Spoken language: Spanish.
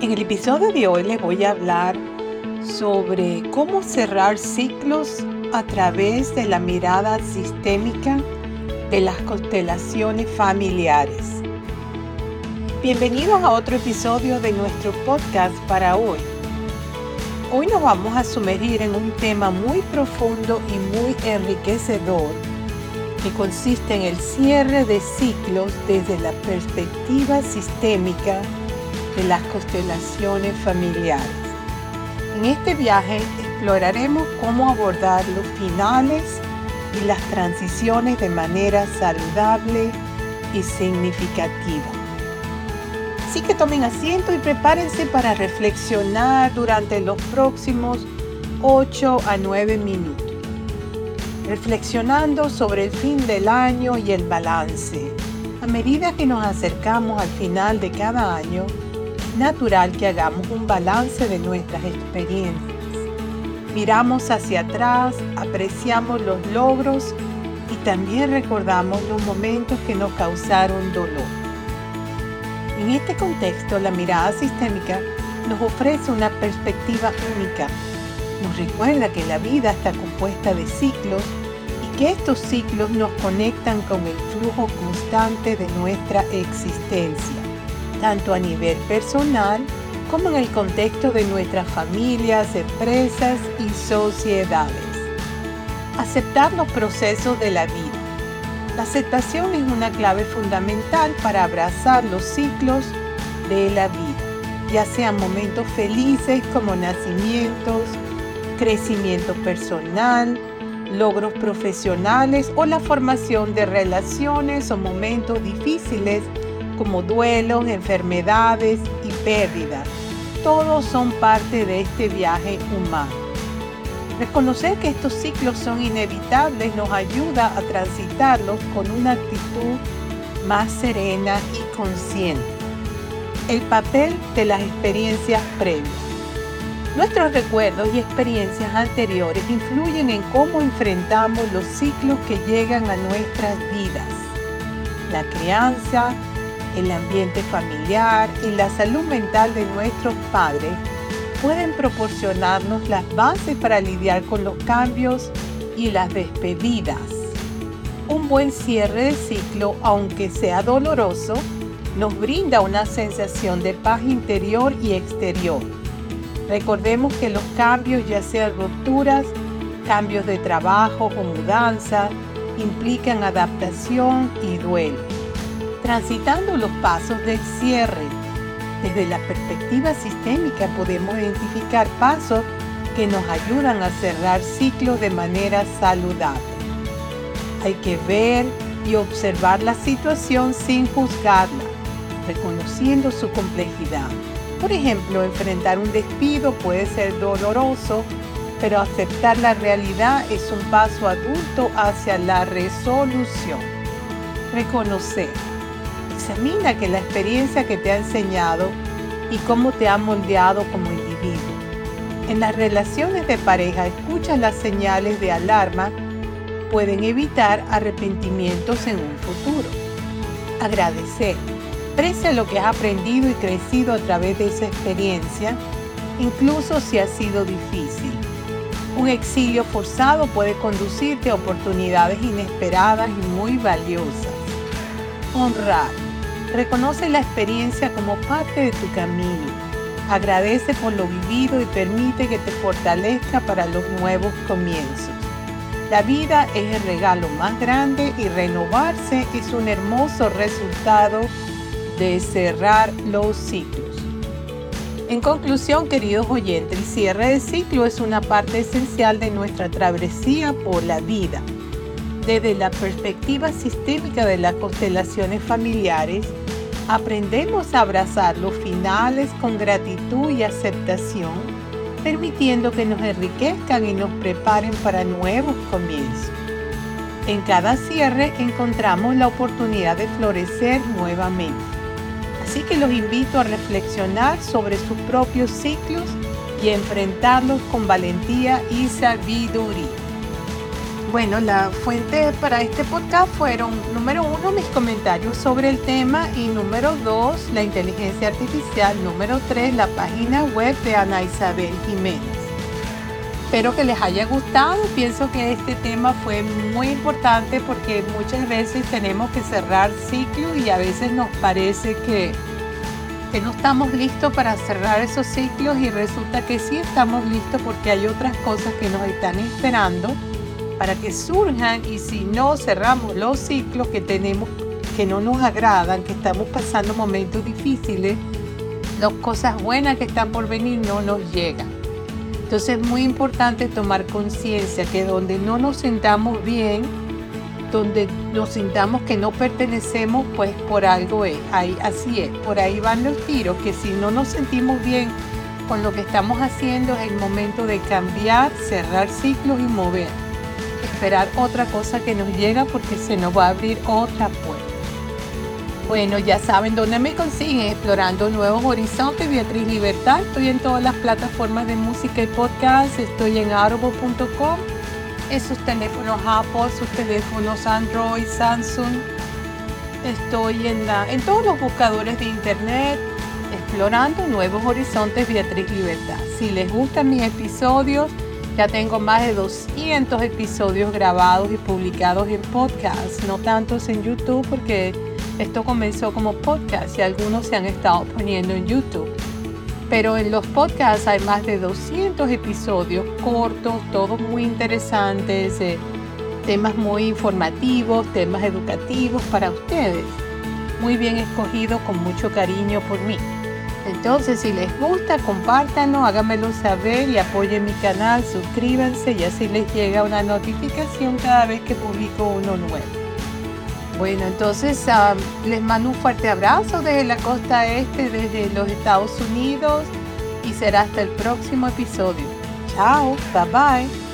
En el episodio de hoy les voy a hablar sobre cómo cerrar ciclos a través de la mirada sistémica de las constelaciones familiares. Bienvenidos a otro episodio de nuestro podcast para hoy. Hoy nos vamos a sumergir en un tema muy profundo y muy enriquecedor que consiste en el cierre de ciclos desde la perspectiva sistémica de las constelaciones familiares. En este viaje exploraremos cómo abordar los finales y las transiciones de manera saludable y significativa. Así que tomen asiento y prepárense para reflexionar durante los próximos 8 a 9 minutos, reflexionando sobre el fin del año y el balance. A medida que nos acercamos al final de cada año, natural que hagamos un balance de nuestras experiencias. Miramos hacia atrás, apreciamos los logros y también recordamos los momentos que nos causaron dolor. En este contexto, la mirada sistémica nos ofrece una perspectiva única. Nos recuerda que la vida está compuesta de ciclos y que estos ciclos nos conectan con el flujo constante de nuestra existencia tanto a nivel personal como en el contexto de nuestras familias, empresas y sociedades. Aceptar los procesos de la vida. La aceptación es una clave fundamental para abrazar los ciclos de la vida, ya sean momentos felices como nacimientos, crecimiento personal, logros profesionales o la formación de relaciones o momentos difíciles como duelos, enfermedades y pérdidas. Todos son parte de este viaje humano. Reconocer que estos ciclos son inevitables nos ayuda a transitarlos con una actitud más serena y consciente. El papel de las experiencias previas. Nuestros recuerdos y experiencias anteriores influyen en cómo enfrentamos los ciclos que llegan a nuestras vidas. La crianza, el ambiente familiar y la salud mental de nuestros padres pueden proporcionarnos las bases para lidiar con los cambios y las despedidas. Un buen cierre de ciclo, aunque sea doloroso, nos brinda una sensación de paz interior y exterior. Recordemos que los cambios, ya sean rupturas, cambios de trabajo o mudanza, implican adaptación y duelo transitando los pasos del cierre. Desde la perspectiva sistémica podemos identificar pasos que nos ayudan a cerrar ciclos de manera saludable. Hay que ver y observar la situación sin juzgarla, reconociendo su complejidad. Por ejemplo, enfrentar un despido puede ser doloroso, pero aceptar la realidad es un paso adulto hacia la resolución. Reconocer examina que la experiencia que te ha enseñado y cómo te ha moldeado como individuo. En las relaciones de pareja, escucha las señales de alarma, pueden evitar arrepentimientos en un futuro. Agradecer. Precia lo que has aprendido y crecido a través de esa experiencia, incluso si ha sido difícil. Un exilio forzado puede conducirte a oportunidades inesperadas y muy valiosas. Honrar Reconoce la experiencia como parte de tu camino. Agradece por lo vivido y permite que te fortalezca para los nuevos comienzos. La vida es el regalo más grande y renovarse es un hermoso resultado de cerrar los ciclos. En conclusión, queridos oyentes, el cierre de ciclo es una parte esencial de nuestra travesía por la vida. Desde la perspectiva sistémica de las constelaciones familiares, aprendemos a abrazar los finales con gratitud y aceptación, permitiendo que nos enriquezcan y nos preparen para nuevos comienzos. En cada cierre encontramos la oportunidad de florecer nuevamente. Así que los invito a reflexionar sobre sus propios ciclos y enfrentarlos con valentía y sabiduría. Bueno, la fuente para este podcast fueron, número uno, mis comentarios sobre el tema y número dos, la inteligencia artificial, número tres, la página web de Ana Isabel Jiménez. Espero que les haya gustado, pienso que este tema fue muy importante porque muchas veces tenemos que cerrar ciclos y a veces nos parece que, que no estamos listos para cerrar esos ciclos y resulta que sí estamos listos porque hay otras cosas que nos están esperando para que surjan y si no cerramos los ciclos que tenemos que no nos agradan, que estamos pasando momentos difíciles, las cosas buenas que están por venir no nos llegan. Entonces es muy importante tomar conciencia que donde no nos sentamos bien, donde nos sintamos que no pertenecemos, pues por algo es. Ahí, así es, por ahí van los tiros, que si no nos sentimos bien con lo que estamos haciendo es el momento de cambiar, cerrar ciclos y mover esperar otra cosa que nos llega porque se nos va a abrir otra puerta. Bueno, ya saben dónde me consiguen, explorando nuevos horizontes, Beatriz Libertad. Estoy en todas las plataformas de música y podcast, estoy en audible.com, en sus teléfonos Apple, sus teléfonos Android, Samsung. Estoy en, la, en todos los buscadores de internet, explorando nuevos horizontes, Beatriz Libertad. Si les gustan mis episodios, ya tengo más de 200 episodios grabados y publicados en podcast, no tantos en YouTube porque esto comenzó como podcast y algunos se han estado poniendo en YouTube. Pero en los podcasts hay más de 200 episodios cortos, todos muy interesantes, eh, temas muy informativos, temas educativos para ustedes. Muy bien escogido con mucho cariño por mí. Entonces, si les gusta, compártanlo, háganmelo saber y apoyen mi canal, suscríbanse y así les llega una notificación cada vez que publico uno nuevo. Bueno, entonces les mando un fuerte abrazo desde la costa este, desde los Estados Unidos y será hasta el próximo episodio. Chao, bye bye.